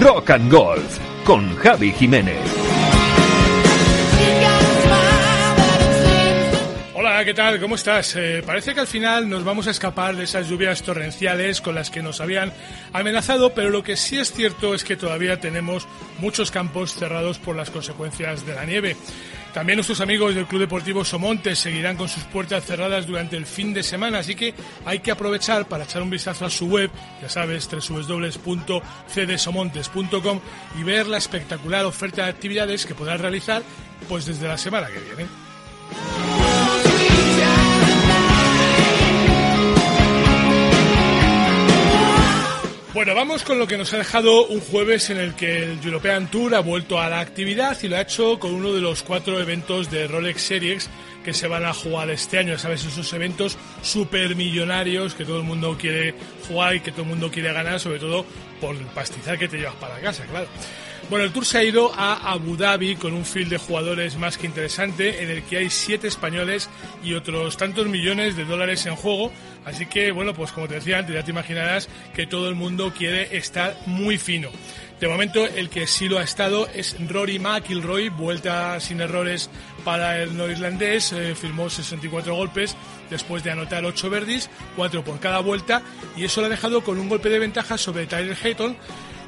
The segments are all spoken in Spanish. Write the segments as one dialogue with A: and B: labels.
A: Rock and Golf con Javi Jiménez.
B: ¿Qué tal? ¿Cómo estás? Eh, parece que al final nos vamos a escapar de esas lluvias torrenciales con las que nos habían amenazado, pero lo que sí es cierto es que todavía tenemos muchos campos cerrados por las consecuencias de la nieve. También nuestros amigos del Club Deportivo Somontes seguirán con sus puertas cerradas durante el fin de semana, así que hay que aprovechar para echar un vistazo a su web, ya sabes, www.cdsomontes.com y ver la espectacular oferta de actividades que podrás realizar pues desde la semana que viene. Bueno, vamos con lo que nos ha dejado un jueves en el que el European Tour ha vuelto a la actividad y lo ha hecho con uno de los cuatro eventos de Rolex Series que se van a jugar este año. Sabes, esos eventos supermillonarios que todo el mundo quiere jugar y que todo el mundo quiere ganar, sobre todo por el pastizal que te llevas para casa, claro. Bueno, el Tour se ha ido a Abu Dhabi con un field de jugadores más que interesante, en el que hay siete españoles y otros tantos millones de dólares en juego. Así que, bueno, pues como te decía antes, ya te imaginarás que todo el mundo quiere estar muy fino. De momento, el que sí lo ha estado es Rory McIlroy, vuelta sin errores para el norirlandés, eh, firmó 64 golpes después de anotar 8 verdis, 4 por cada vuelta, y eso lo ha dejado con un golpe de ventaja sobre Tyler Hayton,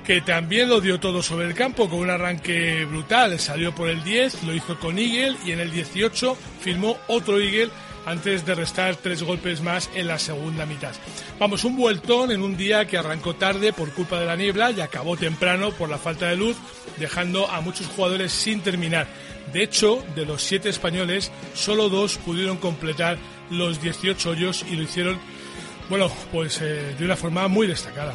B: que también lo dio todo sobre el campo con un arranque brutal. Salió por el 10, lo hizo con Eagle y en el 18 firmó otro Eagle antes de restar tres golpes más en la segunda mitad. Vamos, un vueltón en un día que arrancó tarde por culpa de la niebla y acabó temprano por la falta de luz, dejando a muchos jugadores sin terminar. De hecho, de los siete españoles, solo dos pudieron completar los 18 hoyos y lo hicieron, bueno, pues eh, de una forma muy destacada.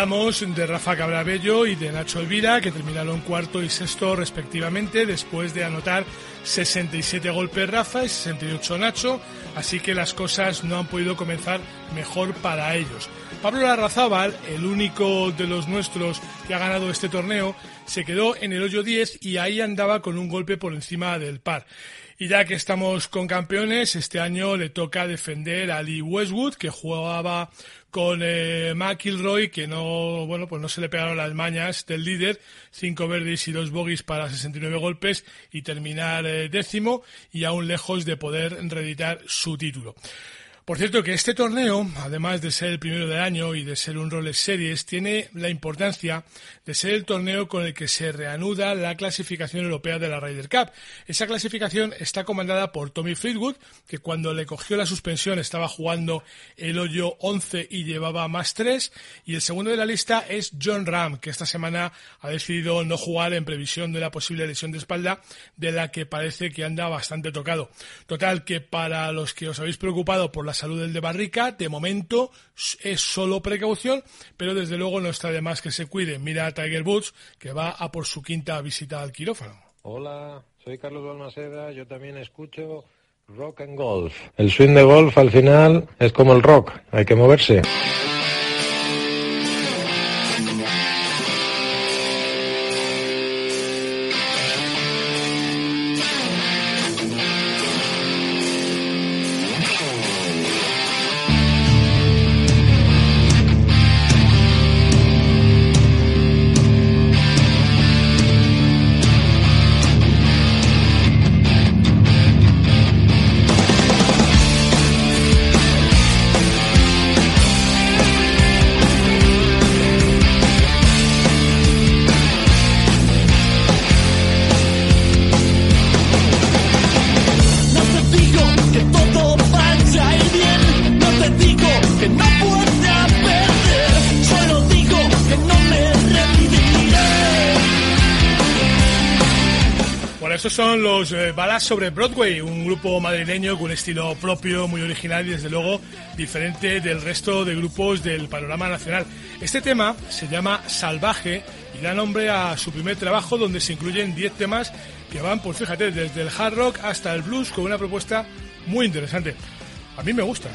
B: Hablamos de Rafa Cabrabello y de Nacho Elvira, que terminaron cuarto y sexto respectivamente, después de anotar 67 golpes Rafa y 68 Nacho, así que las cosas no han podido comenzar mejor para ellos. Pablo Larrazábal, el único de los nuestros que ha ganado este torneo, se quedó en el hoyo 10 y ahí andaba con un golpe por encima del par. Y ya que estamos con campeones, este año le toca defender a Lee Westwood, que jugaba con eh, McIlroy, que no, bueno, pues no se le pegaron las mañas del líder, cinco verdes y dos bogies para 69 golpes y terminar eh, décimo y aún lejos de poder reeditar su título. Por cierto que este torneo, además de ser el primero del año y de ser un Rolex Series, tiene la importancia de ser el torneo con el que se reanuda la clasificación europea de la Ryder Cup. Esa clasificación está comandada por Tommy Fleetwood, que cuando le cogió la suspensión estaba jugando el hoyo 11 y llevaba más 3, y el segundo de la lista es John Ram, que esta semana ha decidido no jugar en previsión de la posible lesión de espalda, de la que parece que anda bastante tocado. Total, que para los que os habéis preocupado por las salud del de Barrica, de momento es solo precaución, pero desde luego no está de más que se cuide. Mira a Tiger Woods, que va a por su quinta visita al quirófano.
C: Hola, soy Carlos Balmaceda, yo también escucho rock and golf. El swing de golf al final es como el rock, hay que moverse.
B: Los eh, Balas sobre Broadway, un grupo madrileño con un estilo propio, muy original y desde luego diferente del resto de grupos del panorama nacional. Este tema se llama Salvaje y da nombre a su primer trabajo donde se incluyen 10 temas que van, pues fíjate, desde el hard rock hasta el blues con una propuesta muy interesante. A mí me gusta.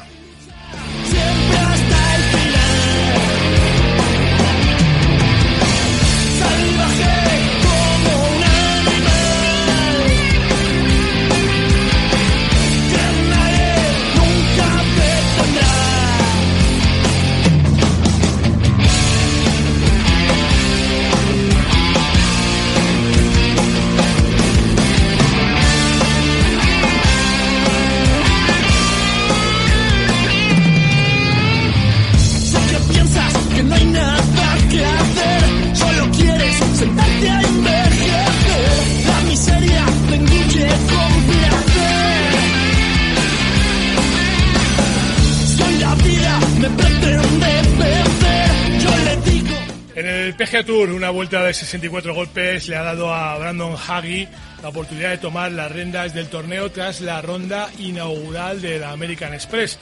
B: Una vuelta de 64 golpes, le ha dado a Brandon Haggy la oportunidad de tomar las rendas del torneo tras la ronda inaugural del American Express.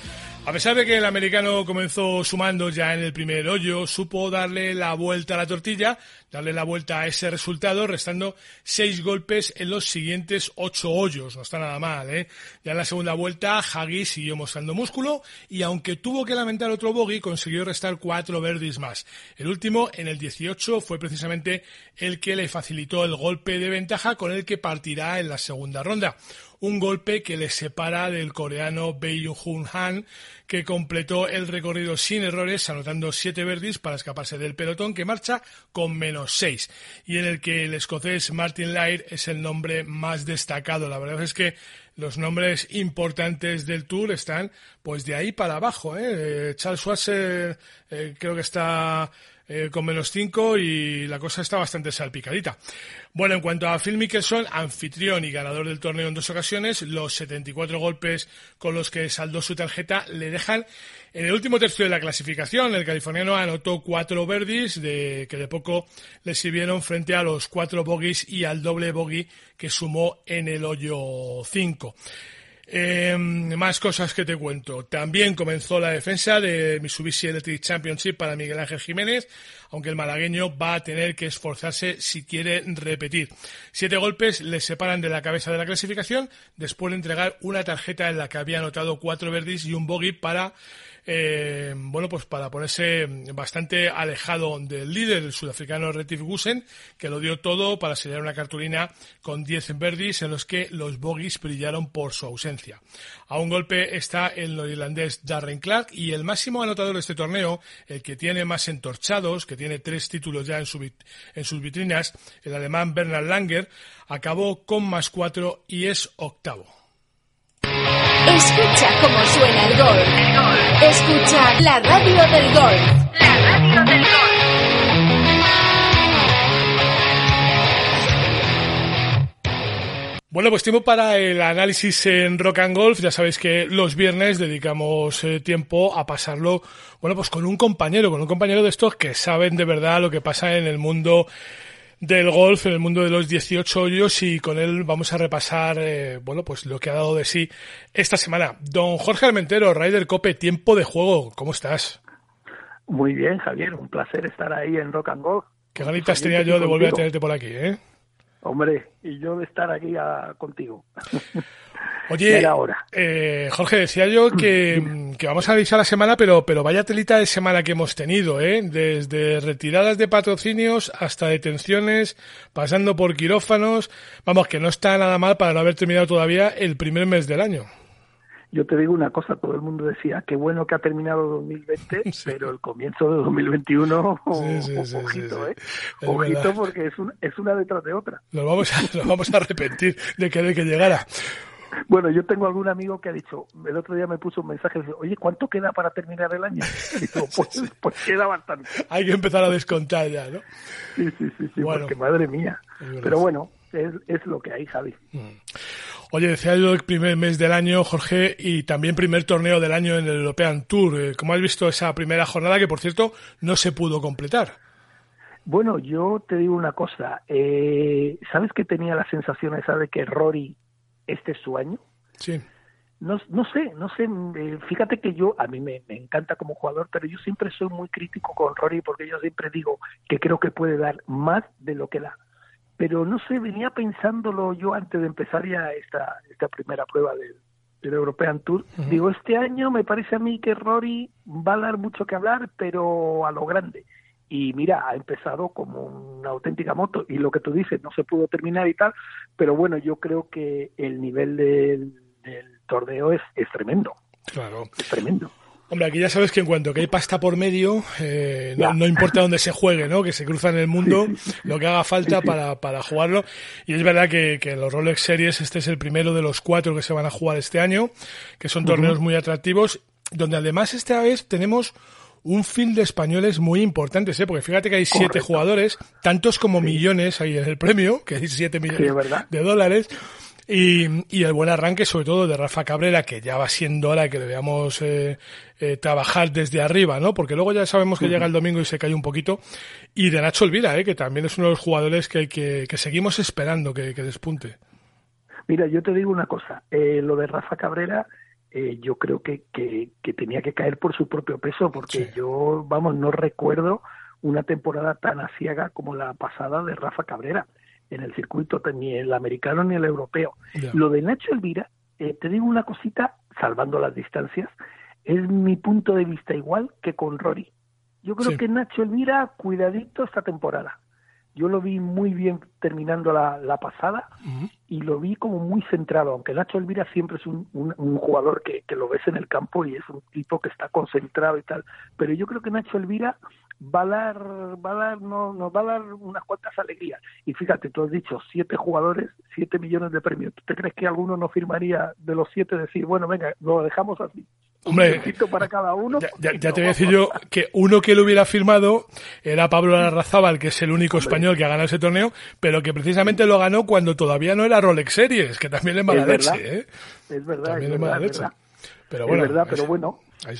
B: A pesar de que el americano comenzó sumando ya en el primer hoyo, supo darle la vuelta a la tortilla, darle la vuelta a ese resultado, restando seis golpes en los siguientes ocho hoyos. No está nada mal, ¿eh? Ya en la segunda vuelta, Hagi siguió mostrando músculo y aunque tuvo que lamentar otro bogey, consiguió restar cuatro verdes más. El último, en el 18, fue precisamente el que le facilitó el golpe de ventaja con el que partirá en la segunda ronda un golpe que le separa del coreano Bae Jun Han, que completó el recorrido sin errores, anotando siete verdis para escaparse del pelotón, que marcha con menos seis, y en el que el escocés Martin Laird es el nombre más destacado. La verdad es que los nombres importantes del Tour están pues de ahí para abajo. ¿eh? Charles Schwarzer eh, creo que está eh, con menos 5 y la cosa está bastante salpicadita. Bueno, en cuanto a Phil Mickelson, anfitrión y ganador del torneo en dos ocasiones, los 74 golpes con los que saldó su tarjeta le dejan en el último tercio de la clasificación. El californiano anotó cuatro birdies de, que de poco le sirvieron frente a los cuatro bogies y al doble bogey que sumó en el hoyo 5. Eh, más cosas que te cuento. También comenzó la defensa de Mitsubishi Electric Championship para Miguel Ángel Jiménez, aunque el malagueño va a tener que esforzarse si quiere repetir. Siete golpes le separan de la cabeza de la clasificación después de entregar una tarjeta en la que había anotado cuatro verdis y un bogey para eh, bueno, pues para ponerse bastante alejado del líder, el sudafricano Retif Gusen, que lo dio todo para sellar una cartulina con 10 verdis en los que los bogies brillaron por su ausencia. A un golpe está el neerlandés Darren Clark y el máximo anotador de este torneo, el que tiene más entorchados, que tiene tres títulos ya en, en sus vitrinas, el alemán Bernard Langer, acabó con más cuatro y es octavo.
D: Escucha cómo suena el gol. Escucha la radio del gol. La radio del gol.
B: Bueno, pues tiempo para el análisis en Rock and Golf. Ya sabéis que los viernes dedicamos eh, tiempo a pasarlo, bueno, pues con un compañero, con un compañero de estos que saben de verdad lo que pasa en el mundo del golf en el mundo de los 18 hoyos y con él vamos a repasar, eh, bueno, pues lo que ha dado de sí esta semana. Don Jorge Almentero, Ryder Cope, tiempo de juego, ¿cómo estás?
E: Muy bien, Javier, un placer estar ahí en Rock and Golf.
B: Qué ganitas tenía yo de volver a tenerte por aquí, ¿eh?
E: Hombre, y yo de estar aquí contigo.
B: Oye, eh, Jorge, decía yo que, vamos a avisar la semana, pero, pero vaya telita de semana que hemos tenido, ¿eh? Desde retiradas de patrocinios hasta detenciones, pasando por quirófanos. Vamos, que no está nada mal para no haber terminado todavía el primer mes del año.
E: Yo te digo una cosa, todo el mundo decía, qué bueno que ha terminado 2020, pero el comienzo de 2021, ojito, ¿eh? ojito porque es, es una detrás de otra.
B: Nos vamos a, nos vamos a arrepentir de que, que llegara.
E: Bueno, yo tengo algún amigo que ha dicho, el otro día me puso un mensaje, oye, ¿cuánto queda para terminar el año? Y digo, pues, pues, queda bastante.
B: Hay que empezar a descontar ya, ¿no?
E: Sí, sí, sí, sí porque madre mía. Pero bueno, es, es, lo que hay, Javi. Mm.
B: Oye, decía yo el primer mes del año, Jorge, y también primer torneo del año en el European Tour. Eh, ¿Cómo has visto esa primera jornada que, por cierto, no se pudo completar?
E: Bueno, yo te digo una cosa. Eh, ¿Sabes que tenía la sensación esa de que Rory este es su año?
B: Sí.
E: No, no sé, no sé. eh, fíjate que yo, a mí me, me encanta como jugador, pero yo siempre soy muy crítico con Rory porque yo siempre digo que creo que puede dar más de lo que da. Pero no sé, venía pensándolo yo antes de empezar ya esta, esta primera prueba del, del European Tour. Digo, este año me parece a mí que Rory va a dar mucho que hablar, pero a lo grande. Y mira, ha empezado como una auténtica moto. Y lo que tú dices, no se pudo terminar y tal, pero bueno, yo creo que el nivel del, del torneo es, es tremendo.
B: Claro.
E: Es tremendo.
B: Hombre, aquí ya sabes que en cuanto que hay pasta por medio, eh, no, importa dónde se juegue, ¿no? Que se cruza en el mundo, lo que haga falta para, para jugarlo. Y es verdad que, que los Rolex Series, este es el primero de los cuatro que se van a jugar este año, que son torneos muy atractivos, donde además esta vez tenemos un field de españoles muy importantes, ¿eh? Porque fíjate que hay siete jugadores, tantos como millones hay en el premio, que hay siete millones de dólares. Y, y el buen arranque, sobre todo de Rafa Cabrera, que ya va siendo hora que veamos eh, eh, trabajar desde arriba, ¿no? Porque luego ya sabemos que llega el domingo y se cae un poquito. Y de Nacho Elvira, ¿eh? que también es uno de los jugadores que, que, que seguimos esperando que, que despunte.
E: Mira, yo te digo una cosa. eh, lo de Rafa Cabrera, eh, yo creo que, que, tenía que caer por su propio peso, porque
B: Sí.
E: yo, vamos, no recuerdo una temporada tan asiaga como la pasada de Rafa Cabrera en el circuito, ni el americano ni el europeo. Lo de Nacho Elvira, eh, te digo una cosita, salvando las distancias, es mi punto de vista igual que con Rory. Yo creo
B: Sí.
E: que Nacho Elvira, cuidadito esta temporada. Yo lo vi muy bien terminando la, la pasada y lo vi como muy centrado, aunque Nacho Elvira siempre es un, un- un jugador que, que lo ves en el campo y es un tipo que está concentrado y tal, pero yo creo que Nacho Elvira va a dar, va a dar, no, nos va a dar unas cuantas alegrías. Y fíjate, tú has dicho siete jugadores, siete millones de premios. ¿Tú te crees que alguno no firmaría de los siete decir, bueno, venga, lo dejamos así?
B: Hombre,
E: un para cada uno.
B: Ya, te voy a decir yo que uno que lo hubiera firmado era Pablo Larrazábal, que es el único español que ha ganado ese torneo, pero que precisamente lo ganó cuando todavía no era Rolex Series, que también es mala
E: Es verdad.
B: leche, ¿eh?
E: Es verdad,
B: También
E: es
B: es mala
E: verdad, es
B: leche.
E: verdad.
B: Pero
E: es
B: bueno,
E: verdad, pero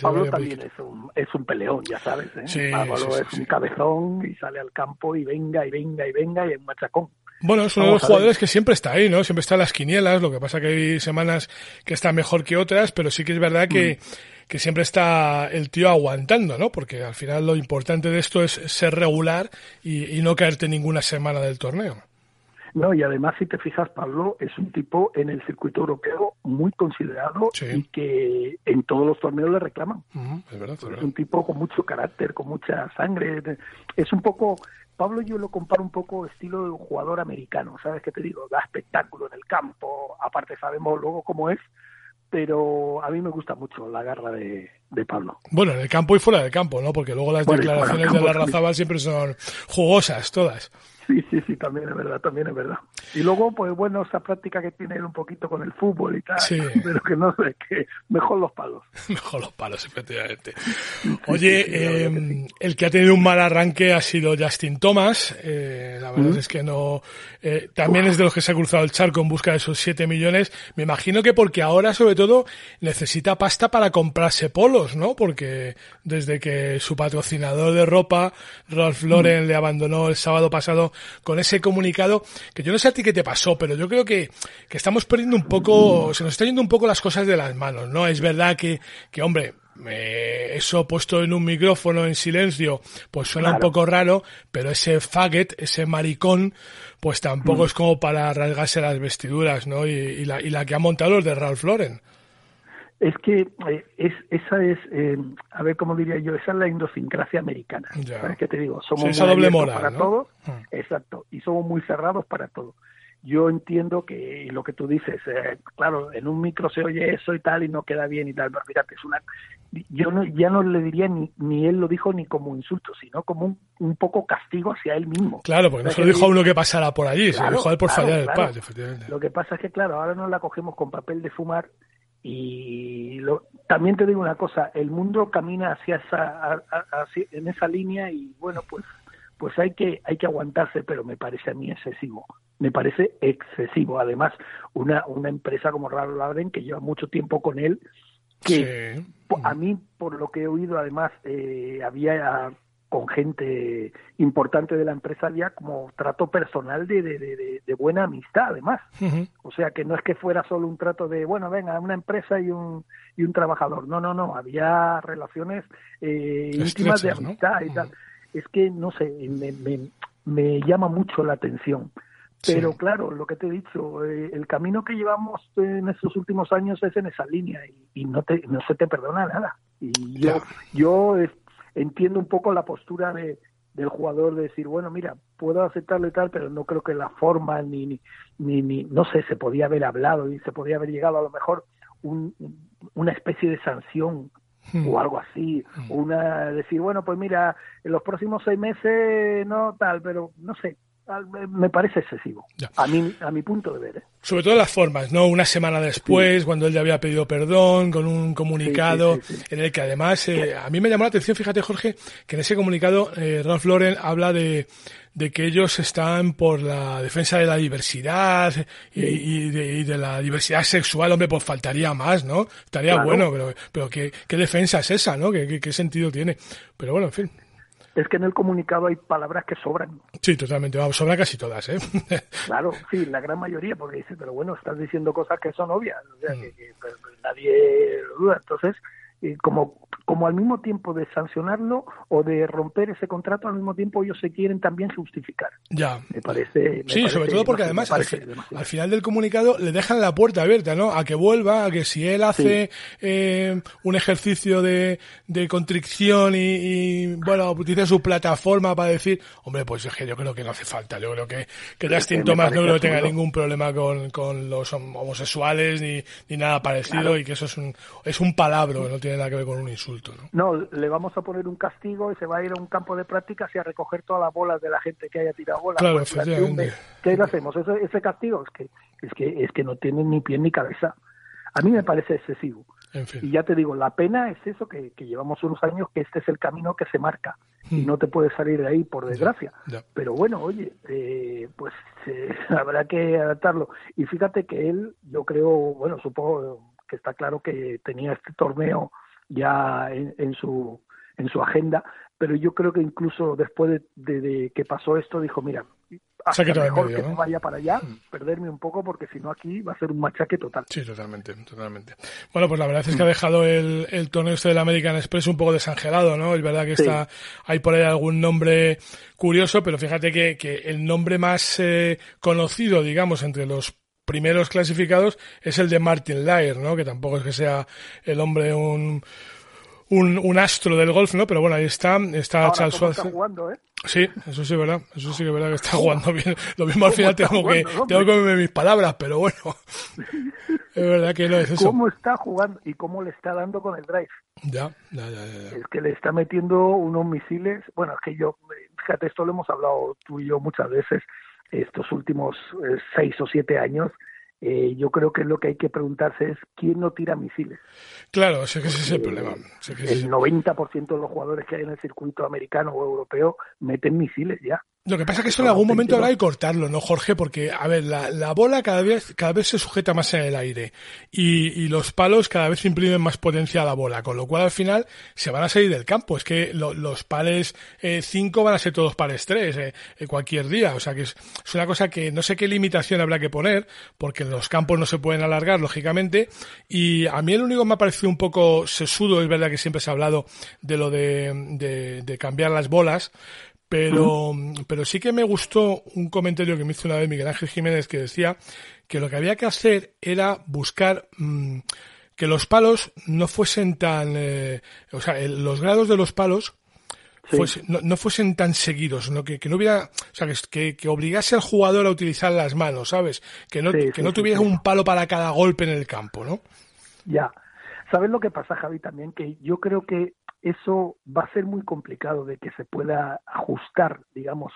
E: Pablo también es un, es un peleón, ya sabes. ¿eh?
B: Sí,
E: Pablo
B: sí, sí,
E: es un cabezón y sale al campo y venga y venga y venga y es un machacón.
B: Bueno, es uno de los jugadores que siempre está ahí, ¿no? Siempre está en las quinielas, lo que pasa que hay semanas que está mejor que otras, pero sí que es verdad que,
E: Mm.
B: que siempre está el tío aguantando, ¿no? Porque al final lo importante de esto es ser regular y, y no caerte ninguna semana del torneo.
E: No, y además, si te fijas, Pablo es un tipo en el circuito europeo muy considerado
B: Sí.
E: y que en todos los torneos le reclaman.
B: Es verdad, es
E: Es
B: verdad.
E: un tipo con mucho carácter, con mucha sangre. Es un poco, Pablo yo lo comparo un poco estilo de un jugador americano, ¿sabes qué te digo? Da espectáculo en el campo, aparte sabemos luego cómo es, pero a mí me gusta mucho la garra de, de Pablo.
B: Bueno, en el campo y fuera del campo, ¿no? Porque luego las
E: Bueno,
B: declaraciones de la
E: también.
B: Razabal siempre son jugosas, todas.
E: Sí, sí, sí, también es verdad, también es verdad. Y luego, pues bueno, esa práctica que tiene él un poquito con el fútbol y tal,
B: Sí.
E: pero que no sé, que mejor los palos.
B: Mejor los palos, efectivamente. Oye, eh, el que ha tenido un mal arranque ha sido Justin Thomas. Eh, la verdad es que no. eh, también es de los que se ha cruzado el charco en busca de esos 7 millones. Me imagino que porque ahora, sobre todo, necesita pasta para comprarse polos, ¿no? Porque desde que su patrocinador de ropa, Ralph Lauren, le abandonó el sábado pasado con ese comunicado, que yo no sé a ti qué te pasó, pero yo creo que, que estamos perdiendo un poco, se nos está yendo un poco las cosas de las manos, ¿no? Es verdad que, que hombre, eh, eso puesto en un micrófono en silencio, pues suena un poco raro, pero ese faggot, ese maricón, pues tampoco es como para rasgarse las vestiduras, ¿no? Y, y la, y la que ha montado los de Ralph Lauren.
E: Es que eh, es, esa es, eh, a ver cómo diría yo, esa es la idiosincrasia americana.
B: Ya.
E: ¿Sabes qué te digo? Somos
B: Sí,
E: muy
B: doble moral,
E: para
B: ¿no?
E: todo,
B: Mm.
E: exacto, y somos muy cerrados para todo. Yo entiendo que lo que tú dices, eh, claro, en un micro se oye eso y tal y no queda bien y tal, pero fíjate, es una, yo no, ya no le diría ni, ni él lo dijo ni como insulto, sino como un, un poco castigo hacia él mismo.
B: Claro, porque no se lo dijo a uno que pasara por allí, se lo dijo a él por
E: claro,
B: fallar el patch, efectivamente.
E: Lo que pasa es que, claro, ahora nos la cogemos con papel de fumar y lo- también te digo una cosa, el mundo camina hacia esa, hacia- en esa línea y bueno, pues pues hay que hay que aguantarse, pero me parece a mí excesivo. Me parece excesivo. Además, una una empresa como Ralph Lauren que lleva mucho tiempo con él, que
B: Sí.
E: a mí por lo que he oído además eh, había con gente importante de la empresa ya como trato personal de, de, de, de buena amistad, además. O sea, que no es que fuera solo un trato de, bueno, venga, una empresa y un, y un trabajador. No, no, no, había relaciones eh, íntimas de amistad y tal. Es que, no sé, me, me, me llama mucho la atención. Pero
B: Sí.
E: claro, lo que te he dicho, eh, el camino que llevamos en estos últimos años es en esa línea y, y no, te, no se te perdona nada. Y yo,
B: Claro.
E: yo entiendo un poco la postura de, del jugador de decir, bueno, mira, puedo aceptarlo y tal, pero no creo que la forma ni, ni, ni, ni- no sé, se podía haber hablado y se podía haber llegado a lo mejor un, una especie de sanción
B: Hmm.
E: o algo así, o una decir, bueno, pues mira, en los próximos seis meses no tal, pero no sé, me parece excesivo,
B: Ya.
E: a mí, a mi punto de ver. ¿eh?
B: Sobre todo las formas, ¿no? Una semana después, cuando él ya había pedido perdón, con un comunicado
E: sí, sí.
B: en el que además, eh, a mí me llamó la atención, fíjate Jorge, que en ese comunicado eh, Ralph Lauren habla de, de que ellos están por la defensa de la diversidad y, y de, y de la diversidad sexual, hombre, pues faltaría más, ¿no? Estaría
E: Claro.
B: bueno, pero, pero ¿qué, qué defensa es esa, ¿no? ¿Qué, qué, qué sentido tiene? Pero bueno, en fin.
E: Es que en el comunicado hay palabras que sobran.
B: Sí, totalmente. Vamos, sobran casi todas, ¿eh?
E: Claro, sí, la gran mayoría, porque dice, pero bueno, estás diciendo cosas que son obvias, o
B: Mm.
E: sea, que, que, pues, nadie lo duda. Entonces, eh, como, como al mismo tiempo de sancionarlo o de romper ese contrato, al mismo tiempo ellos se quieren también justificar.
B: ya.
E: Me parece. me
B: Sí,
E: parece-
B: sobre todo porque además al, final del comunicado le dejan la puerta abierta, ¿no? A que vuelva, a que si él hace eh, un ejercicio de, de contrición y, y, bueno, utiliza su plataforma para decir, hombre, pues es que yo creo que no hace falta, yo creo que, que Justin
E: me
B: Thomas no creo que tenga ningún problema con, con los hom- homosexuales ni, ni nada parecido y que eso es un, es un palabro, no tiene nada que ver con un insulto, ¿no?
E: No, le vamos a poner un castigo y se va a ir a un campo de prácticas y a recoger todas las bolas de la gente que haya tirado bolas.
B: Claro,
E: Pues,
B: efectivamente.
E: ¿Qué le hacemos? Ese, ese castigo es que, es que es que no tiene ni pie ni cabeza. A mí me parece excesivo.
B: En
E: Y ya te digo, la pena es eso, que, que llevamos unos años que este es el camino que se marca y
B: Hmm.
E: no te puedes salir de ahí, por desgracia.
B: ya.
E: Pero bueno, oye, eh, pues eh, habrá que adaptarlo. Y fíjate que él, yo creo, bueno, supongo que está claro que tenía este torneo ya en, en su en su agenda, pero yo creo que incluso después de, de- de que pasó esto dijo, mira, hasta mejor
B: medio,
E: que
B: ¿no?
E: me vaya para allá, perderme un poco, porque si no aquí va a ser un machaque total.
B: Sí, totalmente, totalmente. Bueno, pues la verdad es que ha dejado el, el torneo este del American Express un poco desangelado, ¿no? Es verdad que
E: Sí.
B: está, hay por ahí algún nombre curioso, pero fíjate que, que el nombre más eh, conocido, digamos, entre los primeros clasificados es el de Martin Lair, ¿no? Que tampoco es que sea el hombre un, un, un astro del golf, ¿no? Pero bueno, ahí está, está
E: Ahora,
B: Charles
E: ¿cómo está jugando, eh?
B: Sí, eso sí es verdad, eso sí que es verdad que está jugando bien. Lo mismo al final tengo que,
E: jugando,
B: tengo que
E: hombre?
B: comerme mis palabras, pero bueno. Es verdad que no es eso.
E: ¿Cómo está jugando y cómo le está dando con el drive?
B: Ya, ya, ya, ya, ya.
E: Es que le está metiendo unos misiles. Bueno, es que yo, fíjate, esto lo hemos hablado tú y yo muchas veces estos últimos eh, seis o siete años. Eh, yo creo que lo que hay que preguntarse es quién no tira misiles.
B: Claro, sé que ese es el problema. Sé que
E: el- 90% de los jugadores que hay en el circuito americano o europeo meten misiles ya.
B: Lo que pasa es que eso en algún momento habrá que cortarlo, ¿no, Jorge? Porque, a ver, la, la bola cada vez, cada vez se sujeta más en el aire y, y los palos cada vez imprimen más potencia a la bola, con lo cual al final se van a salir del campo. Es que lo- los pares 5 van a ser todos pares 3 cualquier día. O sea que es, es una cosa que no sé qué limitación habrá que poner, porque los campos no se pueden alargar, lógicamente. Y a mí el único que me ha parecido un poco sesudo, es verdad que siempre se ha hablado de lo de, de, de cambiar las bolas, pero, pero sí que me gustó un comentario que me hizo una vez Miguel Ángel Jiménez que decía que lo que había que hacer era buscar mm, que los palos no fuesen tan, eh, o sea, el- los grados de los palos
E: Sí.
B: fuese- no, no fuesen tan seguidos, ¿no? que, que no hubiera, o sea, que, que, obligase al jugador a utilizar las manos, ¿sabes? Que no,
E: Sí,
B: que
E: sí,
B: no tuviera un palo para cada golpe en el campo, ¿no?
E: Ya. ¿Sabes lo que pasa, Javi? También que yo creo que eso va a ser muy complicado de que se pueda ajustar, digamos,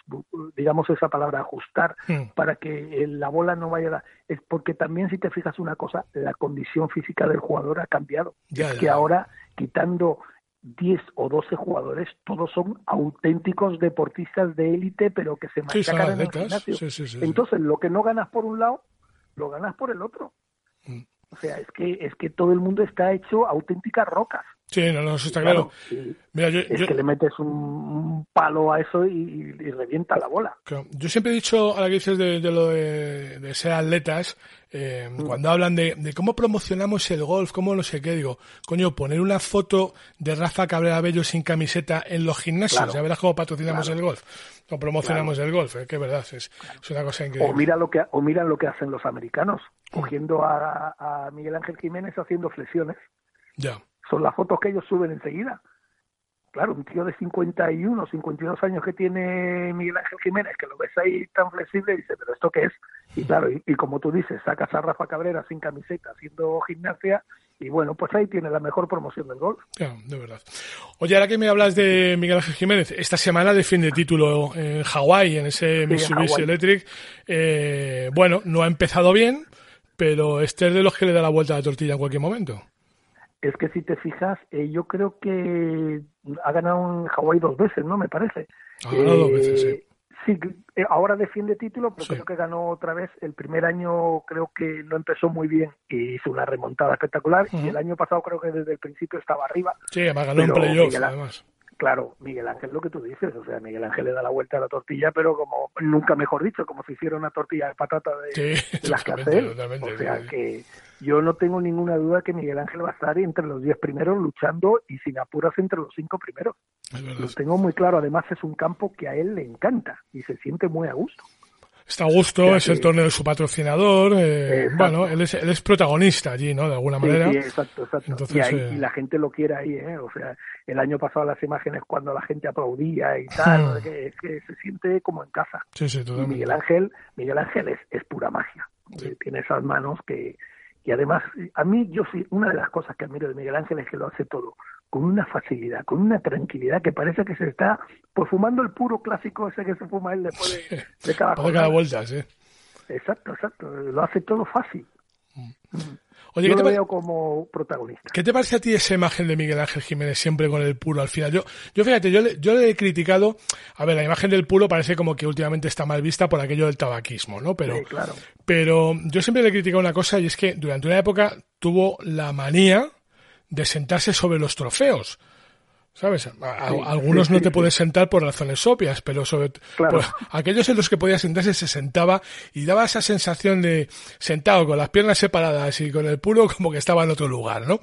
E: digamos esa palabra, ajustar, para que eh, la bola no vaya a... dar- Es porque también, si te fijas una cosa, la condición física del jugador ha cambiado.
B: Ya,
E: es
B: ya.
E: que ahora, quitando 10 o 12 jugadores, todos son auténticos deportistas de élite, pero que se
B: Sí,
E: machacan en el gimnasio.
B: Sí.
E: Entonces, lo que no ganas por un lado, lo ganas por el otro.
B: Mm.
E: O sea, es que es que todo el mundo está hecho auténticas rocas.
B: Sí, no, no, eso está claro.
E: y
B: Mira, yo,
E: es
B: yo-
E: que le metes un, un palo a eso y, y revienta la bola.
B: Claro. Yo siempre he dicho, a la que dices de, de lo de, de ser atletas, eh,
E: Mm.
B: cuando hablan de, de cómo promocionamos el golf, cómo no sé qué, digo, coño, poner una foto de Rafa Cabrera Bello sin camiseta en los gimnasios,
E: Claro.
B: ya verás cómo patrocinamos el golf, o promocionamos el golf, eh, que es verdad, es, es una cosa
E: O
B: increíble.
E: mira lo que o mira lo que hacen los americanos, cogiendo a, a Miguel Ángel Jiménez haciendo flexiones.
B: Ya.
E: Son las fotos que ellos suben enseguida. Claro, un tío de 51, 52 años que tiene Miguel Ángel Jiménez, que lo ves ahí tan flexible, y dice, ¿pero esto qué es? Y claro, y, y como tú dices, sacas a Rafa Cabrera sin camiseta, haciendo gimnasia, y bueno, pues ahí tiene la mejor promoción del golf.
B: Claro, de verdad. Oye, ahora que me hablas de Miguel Ángel Jiménez, esta semana defiende título en Hawái, en ese Mitsubishi
E: Hawái.
B: Electric. Eh, bueno, no ha empezado bien, pero este es de los que le da la vuelta a la tortilla en cualquier momento.
E: Es que si te fijas, eh, yo creo que ha ganado en Hawái dos veces, ¿no? Me parece.
B: Ha ganado dos veces, sí.
E: Sí, eh, ahora defiende título, pero
B: Sí.
E: creo que ganó otra vez. El primer año creo que no empezó muy bien y hizo una remontada espectacular. Y el año pasado creo que desde el principio estaba arriba.
B: Sí, además ganó en
E: Pero
B: playoff,
E: Miguel Ángel-
B: además.
E: Claro, Miguel Ángel, lo que tú dices, o sea, Miguel Ángel le da la vuelta a la tortilla, pero como nunca mejor dicho, como si hiciera una tortilla de patata de,
B: Sí,
E: de las que hace O sea que yo no tengo ninguna duda que Miguel Ángel va a estar entre los 10 primeros luchando y sin apuras entre los 5 primeros. Lo tengo muy claro. Además es un campo que a él le encanta y se siente muy a gusto.
B: Está a gusto, es el torneo de su patrocinador. eh, bueno, él es, él es protagonista allí, ¿no? De alguna manera.
E: sí, exacto, exacto.
B: Entonces,
E: y, ahí-
B: eh,
E: y la gente lo quiere ahí, ¿eh? O sea, el año pasado las imágenes cuando la gente aplaudía y tal,
B: Hmm.
E: es que, se siente como en casa.
B: Sí, sí,
E: Y
B: totalmente.
E: Miguel Ángel, Miguel Ángel es, es pura magia.
B: Sí.
E: Eh, Tiene esas manos que, y además, a mí, yo sí, una de las cosas que admiro de Miguel Ángel es que lo hace todo con una facilidad, con una tranquilidad que parece que se está, pues fumando el puro clásico ese que se fuma él después de, de cada
B: cada vuelta, sí.
E: Exacto, exacto. Lo hace todo fácil.
B: Oye,
E: Yo
B: ¿qué te,
E: lo veo como protagonista.
B: qué te parece a ti esa imagen de Miguel Ángel Jiménez siempre con el puro al final? Yo, yo fíjate, yo le, yo le he criticado. A ver, la imagen del puro parece como que últimamente está mal vista por aquello del tabaquismo, ¿no? Pero,
E: Sí, claro.
B: pero yo siempre le he criticado una cosa y es que durante una época tuvo la manía de sentarse sobre los trofeos. ¿Sabes? A- a-
E: Sí,
B: algunos
E: sí,
B: no te
E: sí.
B: puedes sentar por razones obvias, pero sobre
E: Claro.
B: aquellos en los que podía sentarse se sentaba y daba esa sensación de sentado con las piernas separadas y con el puro como que estaba en otro lugar, ¿no?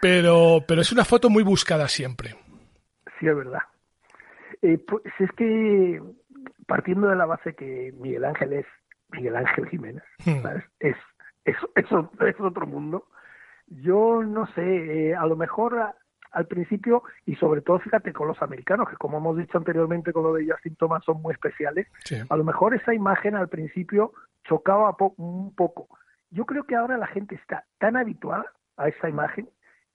B: Pero, pero es una foto muy buscada siempre.
E: Sí, es verdad. Eh, pues es que partiendo de la base que Miguel Ángel es Miguel Ángel Jiménez,
B: Hmm.
E: ¿sabes? Es, es, es otro mundo. Yo no sé, eh, a lo mejor a- al principio, y sobre todo fíjate con los americanos, que como hemos dicho anteriormente con lo de Justin Thomas son muy especiales,
B: Sí.
E: a lo mejor esa imagen al principio chocaba po- un poco. Yo creo que ahora la gente está tan habituada a esa imagen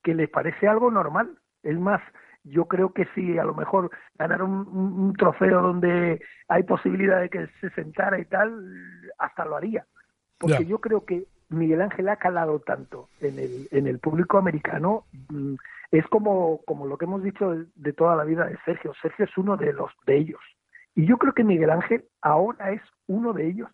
E: que le parece algo normal. Es más, yo creo que si a lo mejor ganar un, trofeo donde hay posibilidad de que se sentara y tal, hasta lo haría. Porque yo creo que Miguel Ángel ha calado tanto en el, en el público americano. mm, Es como, como lo que hemos dicho de, de toda la vida de Sergio. Sergio es uno de los de ellos. Y yo creo que Miguel Ángel ahora es uno de ellos.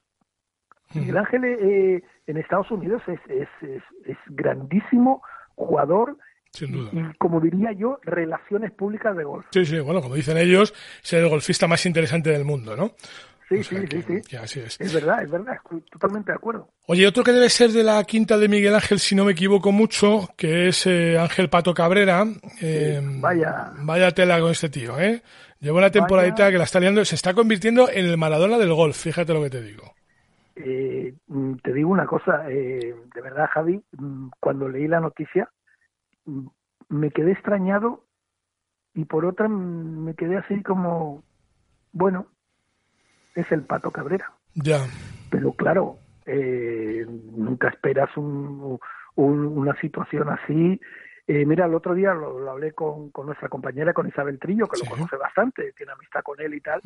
E: Miguel Ángel eh, en Estados Unidos es, es, es, es grandísimo jugador
B: Sin duda.
E: y, como diría yo, relaciones públicas de golf.
B: Sí, sí, bueno, como dicen ellos, es el golfista más interesante del mundo, ¿no?
E: Sí,
B: O sea
E: sí,
B: que-
E: sí, sí.
B: que así es.
E: Es verdad, es verdad, estoy totalmente de acuerdo.
B: Oye, otro que debe ser de la quinta de Miguel Ángel, si no me equivoco mucho, que es eh, Ángel Pato Cabrera. Eh,
E: vaya.
B: Vaya tela con este tío, ¿eh? Lleva una temporadita
E: Vaya.
B: que la está liando, se está convirtiendo en el Maradona del golf, fíjate lo que te digo.
E: Eh, mm, te digo una cosa, eh, de verdad, Javi, mm, cuando leí la noticia, mm, me quedé extrañado y por otra me quedé así como, bueno, es el Pato Cabrera.
B: Ya,
E: Pero claro, eh, nunca esperas un- un- una situación así. Eh, mira, el otro día lo, lo hablé con, con nuestra compañera, con Isabel Trillo, que
B: Sí.
E: lo conoce bastante, tiene amistad con él y tal,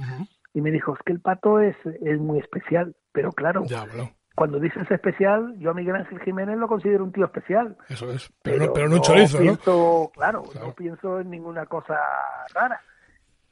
E: y me dijo, es que el pato es, es muy especial, pero claro,
B: ya, bueno,
E: cuando dices especial, yo a Miguel Ángel Jiménez lo considero un tío especial.
B: eso es. Pero, no, pero no un chorizo, ¿no?
E: pienso, Claro,
B: Claro.
E: no pienso en ninguna cosa rara.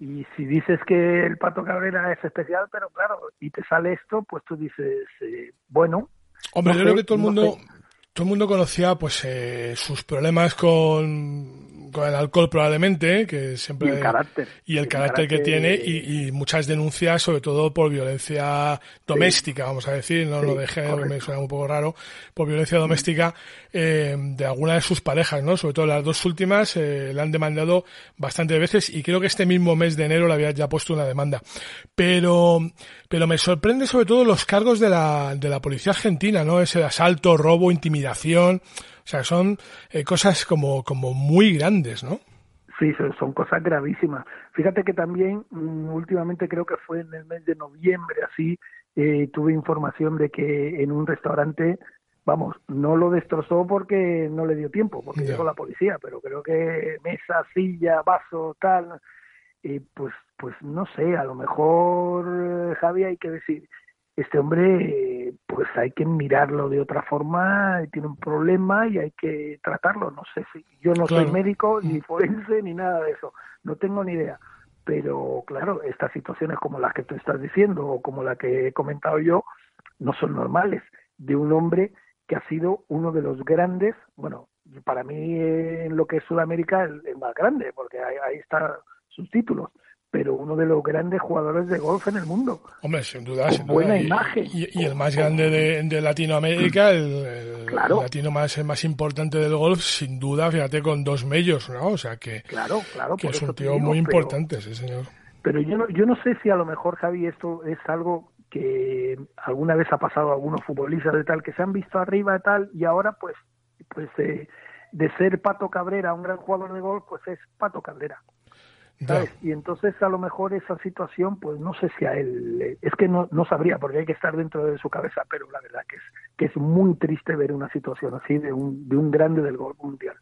E: Y si dices que el Pato Cabrera es especial, pero claro, y te sale esto, pues tú dices, eh, bueno,
B: Hombre,
E: no
B: yo
E: sé,
B: creo que todo el
E: no
B: mundo,
E: sé.
B: todo el mundo conocía pues eh, sus problemas con, con el alcohol probablemente, que siempre...
E: Y el carácter.
B: Y el, carácter, que tiene y, muchas denuncias, sobre todo por violencia doméstica, vamos a decir, no lo dejé, me suena un poco raro, por violencia doméstica eh, de alguna de sus parejas, ¿no? Sobre todo las dos últimas eh, le han demandado bastantes veces y creo que este mismo mes de enero le había ya puesto una demanda. Pero, pero me sorprende sobre todo los cargos de la, de la policía argentina, ¿no? Ese asalto, robo, intimidación. O sea, son eh, cosas como, como muy grandes, ¿no?
E: Sí, son, cosas gravísimas. Fíjate que también mm, últimamente creo que fue en el mes de noviembre, así, eh, tuve información de que en un restaurante, vamos, no lo destrozó porque no le dio tiempo, porque llegó la policía, pero creo que mesa, silla, vaso, tal, eh, pues, pues no sé, a lo mejor, Javi, hay que decir, este hombre pues hay que mirarlo de otra forma, tiene un problema y hay que tratarlo. No sé si yo no soy médico ni forense ni nada de eso, no tengo ni idea. Pero claro, estas situaciones como las que tú estás diciendo o como la que he comentado yo no son normales de un hombre que ha sido uno de los grandes, bueno, para mí en lo que es Sudamérica el, más grande, porque ahí, ahí están sus títulos pero uno de los grandes jugadores de golf en el mundo.
B: Hombre, sin duda, sin
E: buena imagen.
B: Y, el más grande de, Latinoamérica, el, latino más, más importante del golf, sin duda, fíjate, con dos medios, ¿no? O sea que,
E: claro, claro,
B: que es un tío muy importante, sí, señor.
E: Pero yo no, yo no sé si a lo mejor, Javi, esto es algo que alguna vez ha pasado a algunos futbolistas de tal, que se han visto arriba y tal, y ahora pues, pues eh, de ser Pato Cabrera, un gran jugador de golf, pues es Pato Y entonces a lo mejor esa situación, pues no sé si a él, es que no, no sabría porque hay que estar dentro de su cabeza, pero la verdad que es, que es muy triste ver una situación así de un, de un grande del golf mundial.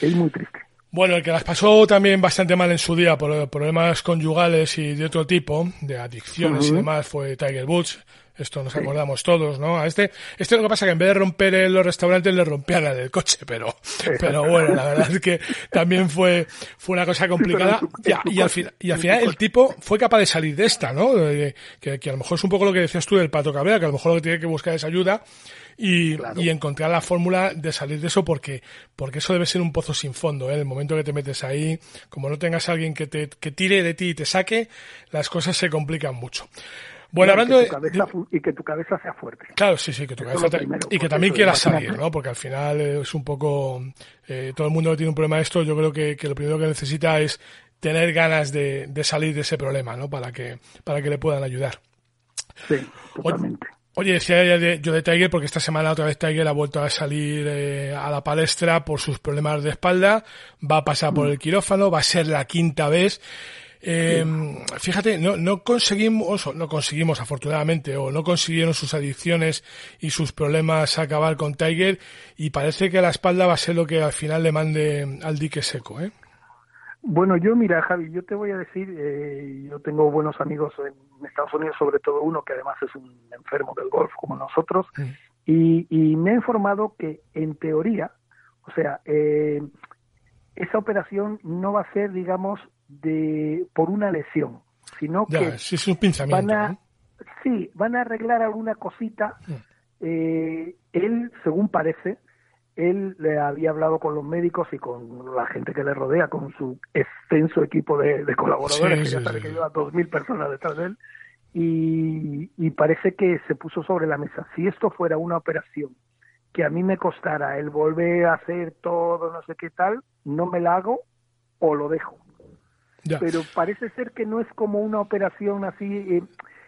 E: Es muy triste.
B: Bueno, el que las pasó también bastante mal en su día por problemas conyugales y de otro tipo, de adicciones y demás, fue Tiger Woods. Esto nos acordamos todos, ¿no? A este, este lo que pasa que en vez de romper los restaurantes le rompían el coche, pero, pero bueno, la verdad es que también fue, fue una cosa complicada. y, al final, y al final el tipo fue capaz de salir de esta, ¿no? que, que, a lo mejor es un poco lo que decías tú del pato cabrera, que a lo mejor lo que tiene que buscar es ayuda y, y encontrar la fórmula de salir de eso porque, porque eso debe ser un pozo sin fondo, ¿eh? El momento que te metes ahí, como no tengas a alguien que te, que tire de ti y te saque, las cosas se complican mucho. Bueno, hablando
E: de, Y que tu cabeza sea fuerte.
B: Claro, sí, sí, que tu cabeza y que también quieras salir, ¿no? Porque al final es un poco... Eh, todo el mundo que tiene un problema de esto, yo creo que, que lo primero que necesita es tener ganas de, de, salir de ese problema, ¿no? Para que, para que le puedan ayudar.
E: Sí, totalmente.
B: Oye, decía yo de Tiger porque esta semana otra vez Tiger ha vuelto a salir eh, a la palestra por sus problemas de espalda, va a pasar por mm. el quirófano, va a ser la quinta vez. Eh, fíjate, no, no conseguimos, no conseguimos afortunadamente, o no consiguieron sus adicciones y sus problemas acabar con Tiger, y parece que la espalda va a ser lo que al final le mande al dique seco, ¿eh?
E: Bueno, yo mira, Javi, yo te voy a decir, eh, yo tengo buenos amigos en Estados Unidos, sobre todo uno que además es un enfermo del golf como nosotros, mm. y, y, me ha informado que en teoría, o sea, eh, esa operación no va a ser, digamos, de por una lesión, sino que
B: es un van
E: a, sí, van a arreglar alguna cosita. Mm. Eh, él, según parece, él le había hablado con los médicos y con la gente que le rodea, con su extenso equipo de, colaboradores, que ya sabe que lleva dos mil personas detrás de él, y, y, parece que se puso sobre la mesa. Si esto fuera una operación que a mí me costara el volver a hacer todo, no sé qué tal, no me la hago o lo dejo. Pero parece ser que no es como una operación así. Eh,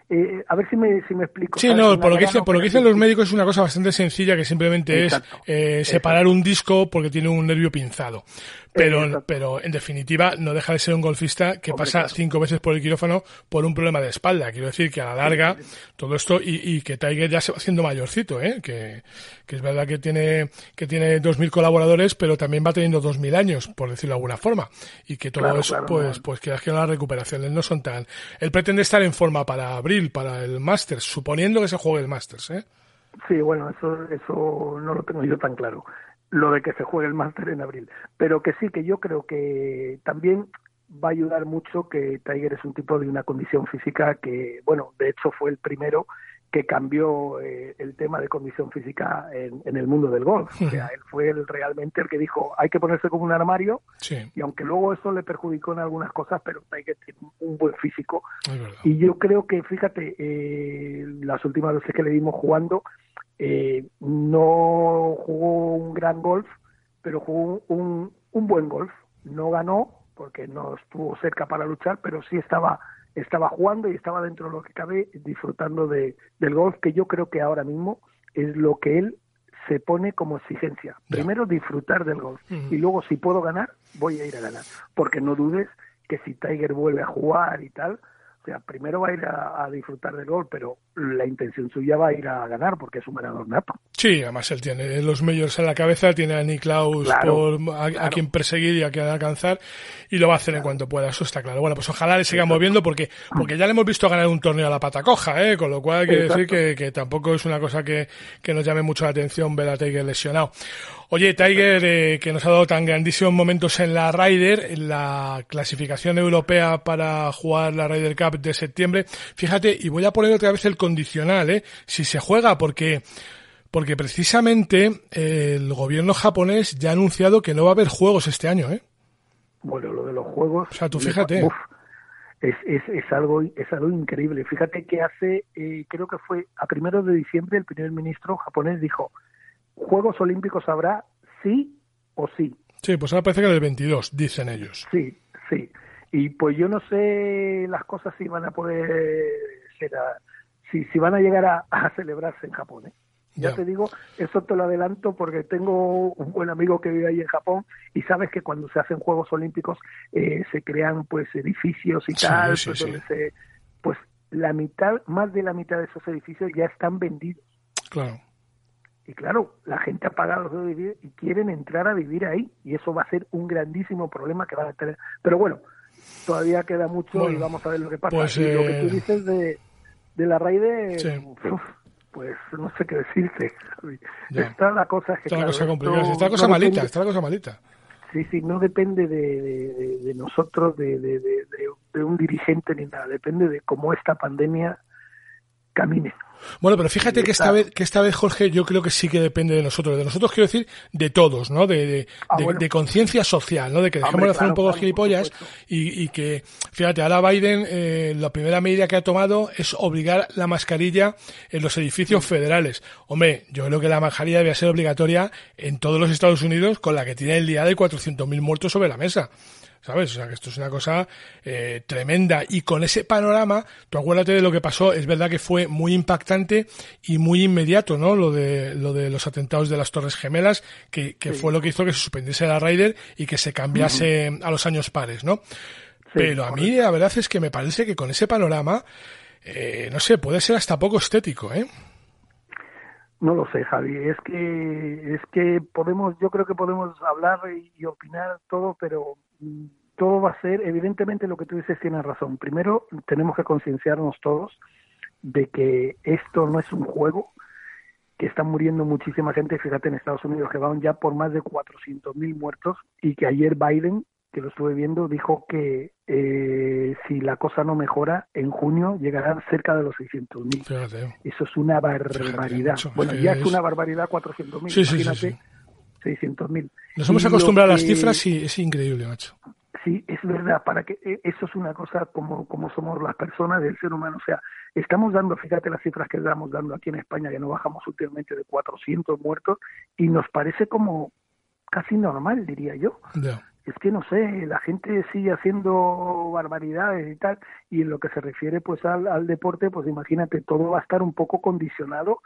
E: eh, a ver si me, si me explico.
B: Sí, no, por lo, que por lo que dicen los médicos es una cosa bastante sencilla que simplemente es eh, separar un disco porque tiene un nervio pinzado. Pero, pero en definitiva no deja de ser un golfista que pasa cinco veces por el quirófano por un problema de espalda. Quiero decir que a la larga todo esto y, y que Tiger ya se va haciendo mayorcito, ¿eh? que, que es verdad que tiene que tiene 2.000 colaboradores, pero también va teniendo 2.000 años, por decirlo de alguna forma. Y que todo eso, pues, pues que las recuperaciones no son tan... Él pretende estar en forma para para el Masters, suponiendo que se juegue el Masters, ¿eh?
E: Sí, bueno, eso, eso no lo tengo yo tan claro lo de que se juegue el máster en abril. Pero que sí, que yo creo que también va a ayudar mucho que Tiger es un tipo de una condición física que, bueno, de hecho fue el primero que cambió eh, el tema de condición física en, en, el mundo del golf. O sea, él fue el, realmente el que dijo, hay que ponerse como un armario,
B: Sí,
E: y aunque luego eso le perjudicó en algunas cosas, pero Tiger tiene un buen físico. Y yo creo que, fíjate, eh, las últimas veces que le vimos jugando, eh, no jugó un gran golf, pero jugó un, un buen golf. No ganó, porque no estuvo cerca para luchar, pero sí estaba estaba jugando y estaba dentro de lo que cabe disfrutando de, del golf, que yo creo que ahora mismo es lo que él se pone como exigencia. Primero disfrutar del golf y luego si puedo ganar, voy a ir a ganar. Porque no dudes que si Tiger vuelve a jugar y tal, o sea, primero va a ir a, a disfrutar del golf, pero la intención suya va a ir a ganar porque es un ganador nato.
B: Sí, además él tiene los medios en la cabeza, tiene a Niklaus
E: Claro,
B: por, a, quien perseguir y a quien alcanzar y lo va a hacer en cuanto pueda, eso está claro. Bueno, pues ojalá le siga moviendo porque porque ya le hemos visto ganar un torneo a la pata coja, ¿eh? con lo cual hay que decir
E: Exacto.
B: que, que tampoco es una cosa que, que nos llame mucho la atención ver a Tiger lesionado. Oye, Tiger, eh, que nos ha dado tan grandísimos momentos en la Ryder, en la clasificación europea para jugar la Ryder Cup de septiembre. Fíjate, y voy a poner otra vez el condicional, ¿eh? Si se juega, porque, porque precisamente eh, el gobierno japonés ya ha anunciado que no va a haber juegos este año, ¿eh?
E: Bueno, lo de los juegos.
B: O sea, tú fíjate.
E: uf, es, es, es algo es algo increíble. Fíjate que hace, eh, creo que fue a primeros de diciembre, el primer ministro japonés dijo: Juegos Olímpicos habrá sí o sí.
B: Sí, pues ahora parece que el 22, dicen ellos.
E: Sí, sí. Y pues yo no sé las cosas si van a poder ser, a- si, si van a llegar a, a celebrarse en Japón. ¿eh? Ya,
B: Ya.
E: te digo, eso te lo adelanto porque tengo un buen amigo que vive ahí en Japón y sabes que cuando se hacen Juegos Olímpicos eh, se crean pues edificios y
B: Sí,
E: tal,
B: sí,
E: pues,
B: sí.
E: donde se, pues la mitad, más de la mitad de esos edificios ya están vendidos.
B: Claro.
E: Y claro, la gente ha pagado los vivir y quieren entrar a vivir ahí. Y eso va a ser un grandísimo problema que van a tener. Pero bueno, todavía queda mucho
B: Bueno,
E: y vamos a ver lo que pasa.
B: pues,
E: y lo que
B: eh,
E: tú dices de, de la raíz de...
B: Sí.
E: uf, pues no sé qué decirte. Está la cosa que...
B: Está la cosa
E: esto
B: complicada, está la cosa
E: no
B: malita,
E: depende-
B: está la cosa malita.
E: Sí, sí, no depende de, de- de- de nosotros, de, de- de- de- de un dirigente ni nada. Depende de cómo esta pandemia camine.
B: Bueno, pero fíjate que esta vez, que esta vez, Jorge, yo creo que sí que depende de nosotros. De nosotros quiero decir de todos, ¿no? De, de,
E: Ah,
B: de-
E: bueno.
B: de conciencia social, ¿no? De que dejemos de hacer un poco
E: claro,
B: gilipollas y, y que, fíjate, ahora Biden, eh, la primera medida que ha tomado es obligar la mascarilla en los edificios federales. Hombre, yo creo que la mascarilla debe ser obligatoria en todos los Estados Unidos con la que tiene el día de 400.000 muertos sobre la mesa. ¿Sabes? O sea, que esto es una cosa eh, tremenda. Y con ese panorama, tú acuérdate de lo que pasó, es verdad que fue muy impactante y muy inmediato, ¿no? Lo de, lo de los atentados de las Torres Gemelas, que, que fue lo que hizo que se suspendiese la Raider y que se cambiase a los años pares, ¿no? Pero a mí la verdad es que me parece que con ese panorama, eh, no sé, puede ser hasta poco estético, ¿eh?
E: No lo sé, Javi. Es que es que podemos, yo creo que podemos hablar y, y opinar todo, pero mm, todo va a ser, evidentemente, lo que tú dices tiene razón. Primero, tenemos que concienciarnos todos de que esto no es un juego, que está muriendo muchísima gente. Fíjate en Estados Unidos que van ya por más de 400.000 muertos y que ayer Biden, que lo estuve viendo, dijo que eh, si la cosa no mejora, en junio llegarán cerca de los 600.000.
B: Fíjate.
E: Eso es una barbaridad.
B: macho,
E: bueno, ya es
B: es-
E: una barbaridad 400.000.
B: Sí, sí, sí,
E: Imagínate,
B: sí.
E: 600.000.
B: Nos hemos acostumbrado a las cifras y es increíble, macho.
E: Sí, es verdad, para que eh, eso es una cosa como, como somos las personas del ser humano. O sea, estamos dando, fíjate las cifras que estamos dando aquí en España, que no bajamos últimamente de 400 muertos y nos parece como casi normal, diría yo. Es que no sé, la gente sigue haciendo barbaridades y tal, y en lo que se refiere pues al, al deporte, pues imagínate, todo va a estar un poco condicionado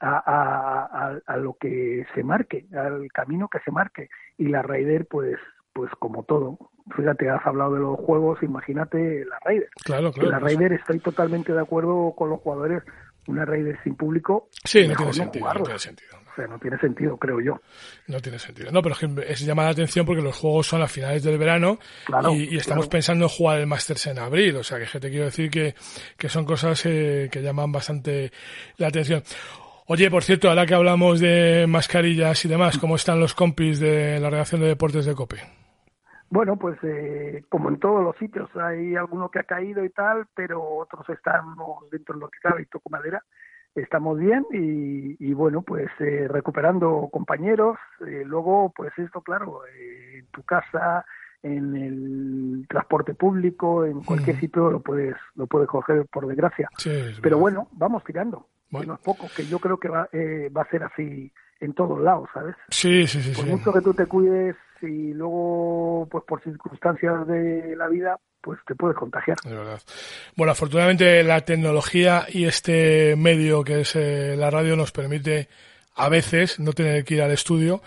E: a, a, a, a lo que se marque, al camino que se marque. Y la Raider, pues, pues como todo. Fíjate, has hablado de los juegos, imagínate la Raider.
B: Claro, claro.
E: la
B: pues-
E: Raider estoy totalmente de acuerdo con los jugadores. Una Raider sin público,
B: Sí, no tiene sentido, no tiene sentido.
E: O sea, no tiene sentido, creo yo.
B: No tiene sentido. No, pero es que es llama la atención porque los juegos son a finales del verano
E: Claro,
B: y, y estamos
E: claro.
B: pensando en jugar el Masters en abril. O sea, que te quiero decir que, que son cosas eh, que llaman bastante la atención. Oye, por cierto, ahora que hablamos de mascarillas y demás, ¿cómo están los compis de la redacción de deportes de COPE?
E: Bueno, pues eh, como en todos los sitios, hay alguno que ha caído y tal, pero otros estamos dentro de lo que cabe y toco madera, estamos bien y, y bueno, pues eh, recuperando compañeros. Eh, luego, pues esto, claro, eh, en tu casa, en el transporte público, en cualquier
B: Mm.
E: sitio lo puedes lo puedes coger, por desgracia.
B: Sí,
E: Pero bueno, vamos tirando.
B: Bueno.
E: Que no es poco, que yo creo que va, eh, va a ser así en todos lados, ¿sabes?
B: Sí, sí, sí.
E: Por
B: sí.
E: mucho que tú te cuides y luego, pues por circunstancias de la vida, pues te puedes contagiar.
B: De verdad. Bueno, afortunadamente la tecnología y este medio que es eh, la radio nos permite a veces no tener que ir al estudio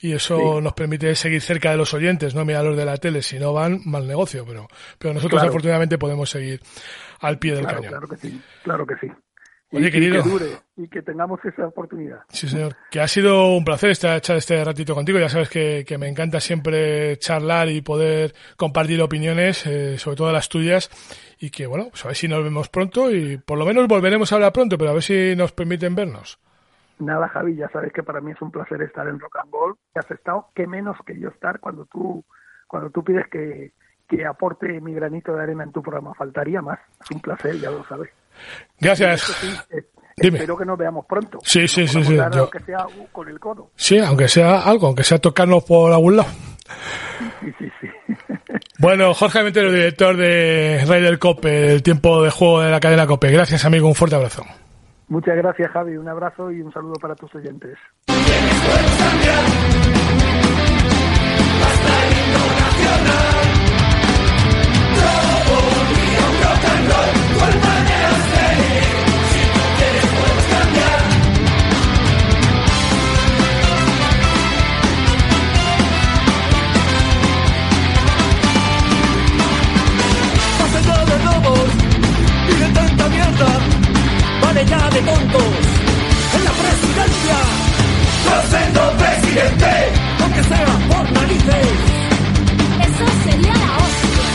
B: y eso nos permite seguir cerca de los oyentes, no mirar los de la tele, si no van, mal negocio, pero, pero nosotros
E: Claro.
B: afortunadamente podemos seguir al pie del
E: Claro,
B: cañón.
E: claro que sí, claro que sí.
B: Oye,
E: y,
B: querido.
E: que dure y que tengamos esa oportunidad.
B: Sí, señor. Que ha sido un placer estar este ratito contigo. Ya sabes que, que me encanta siempre charlar y poder compartir opiniones, eh, sobre todo las tuyas. Y que, bueno, pues a ver si nos vemos pronto y por lo menos volveremos a hablar pronto, pero a ver si nos permiten vernos.
E: Nada, Javi, ya sabes que para mí es un placer estar en Rock and Roll. Has estado, qué menos que yo estar cuando tú, cuando tú pides que, que aporte mi granito de arena en tu programa. Faltaría más. Es un placer, ya lo sabes.
B: Gracias. Dime.
E: Espero que nos veamos pronto.
B: Sí, sí, sí, sí, yo-
E: aunque sea con el codo.
B: Sí, aunque sea algo, aunque sea tocarnos por algún lado.
E: Sí, sí, sí.
B: Bueno, Jorge Ventero, director de Raider Cope, el tiempo de juego de la cadena Cope. Gracias, amigo. Un fuerte abrazo.
E: Muchas gracias, Javi. Un abrazo y un saludo para tus oyentes.
F: Ya de tontos en la presidencia. Yo siendo presidente, aunque sea por narices.
D: Eso sería la hostia.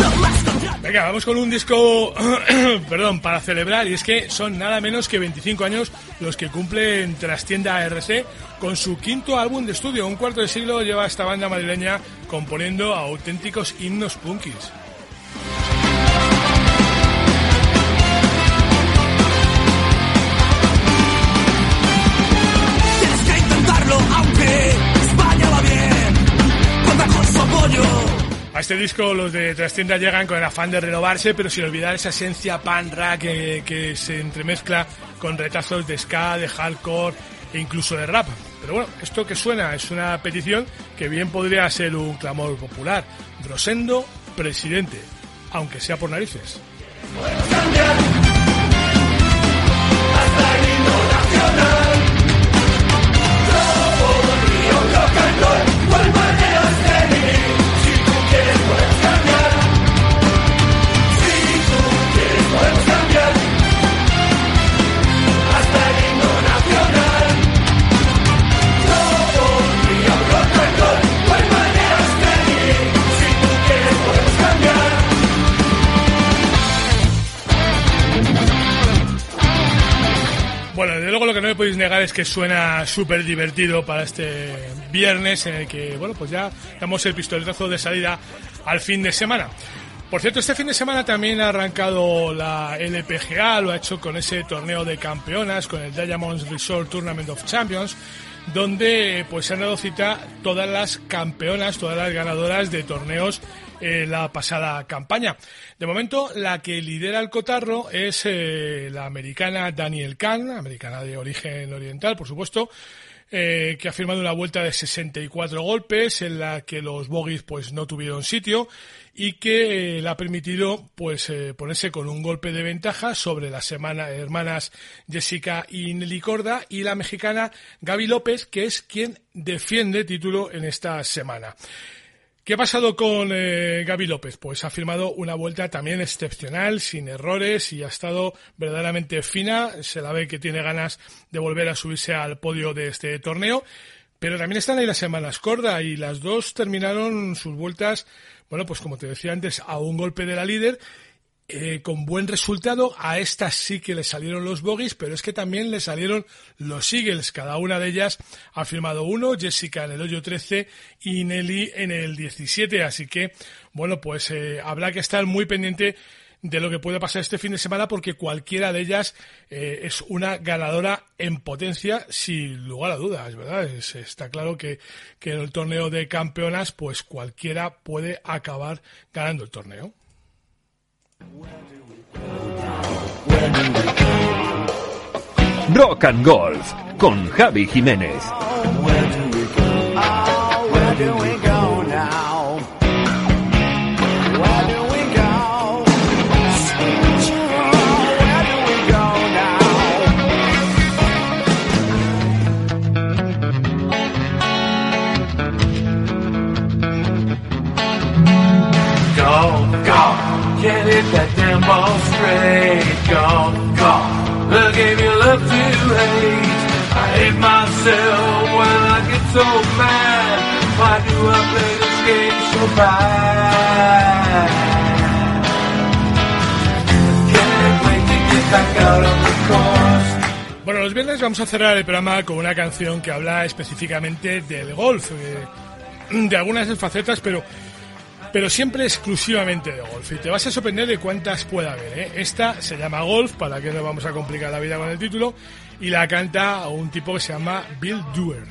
F: No más cambiar.
B: Venga, vamos con un disco, perdón, para celebrar, y es que son nada menos que 25 años los que cumplen Trastienda RC con su quinto álbum de estudio. Un cuarto de siglo lleva esta banda madrileña componiendo auténticos himnos punkis. Este disco los de Trastienda llegan con el afán de renovarse, pero sin olvidar esa esencia pan rock que, que se entremezcla con retazos de ska, de hardcore e incluso de rap. Pero bueno, esto que suena es una petición que bien podría ser un clamor popular. Rosendo, presidente, aunque sea por narices. Bueno, desde luego lo que no me podéis negar es que suena súper divertido para este viernes en el que, bueno, pues ya damos el pistoletazo de salida al fin de semana. Por cierto, este fin de semana también ha arrancado la LPGA, lo ha hecho con ese torneo de campeonas, con el Diamonds Resort Tournament of Champions, donde pues se han dado cita todas las campeonas, todas las ganadoras de torneos en la pasada campaña. De momento, la que lidera el cotarro es eh, la americana Daniel Kahn, americana de origen oriental, por supuesto, eh, que ha firmado una vuelta de 64 golpes en la que los bogies pues no tuvieron sitio y que eh, le ha permitido pues eh, ponerse con un golpe de ventaja sobre las semana- hermanas Jessica y Nelly Corda y la mexicana Gaby López que es quien defiende título en esta semana. ¿Qué ha pasado con eh, Gaby López? Pues ha firmado una vuelta también excepcional, sin errores y ha estado verdaderamente fina. Se la ve que tiene ganas de volver a subirse al podio de este torneo. Pero también están ahí las semanas Corda y las dos terminaron sus vueltas, bueno, pues como te decía antes, a un golpe de la líder eh, con buen resultado. A estas sí que le salieron los bogies, pero es que también le salieron los Eagles. Cada una de ellas ha firmado uno, Jessica en el hoyo 13 y Nelly en el 17. Así que, bueno, pues eh, habrá que estar muy pendiente de lo que puede pasar este fin de semana porque cualquiera de ellas eh, es una ganadora en potencia sin lugar a dudas, ¿verdad? está claro que, que en el torneo de campeonas pues cualquiera puede acabar ganando el torneo.
A: Rock and Golf con Javi Jiménez.
F: That damn ball straight. I hate myself when I get so mad. I this game so.
B: Bueno, los viernes vamos a cerrar el programa con una canción que habla específicamente del golf, de, algunas facetas, pero pero siempre exclusivamente de golf. Y te vas a sorprender de cuántas puede haber. ¿eh? Esta se llama Golf, para que no vamos a complicar la vida con el título, y la canta un tipo que se llama Bill Dewar.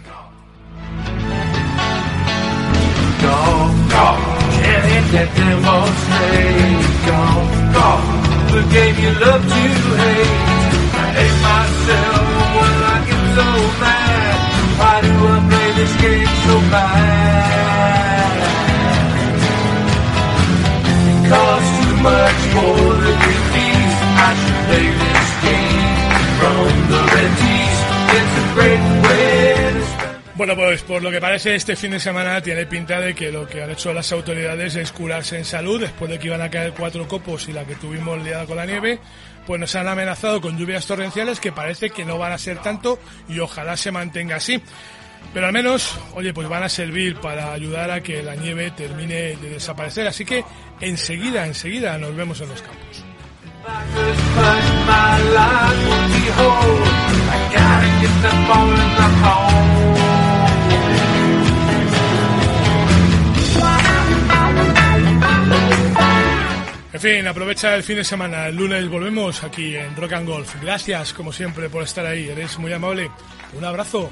B: Pues por lo que parece este fin de semana tiene pinta de que lo que han hecho las autoridades es curarse en salud después de que iban a caer cuatro copos y la que tuvimos liada con la nieve, pues nos han amenazado con lluvias torrenciales que parece que no van a ser tanto y ojalá se mantenga así. Pero al menos, oye, pues van a servir para ayudar a que la nieve termine de desaparecer. Así que enseguida, enseguida nos vemos en los campos. En fin, aprovecha el fin de semana. El lunes volvemos aquí en Rock and Golf. Gracias, como siempre, por estar ahí. Eres muy amable. Un abrazo.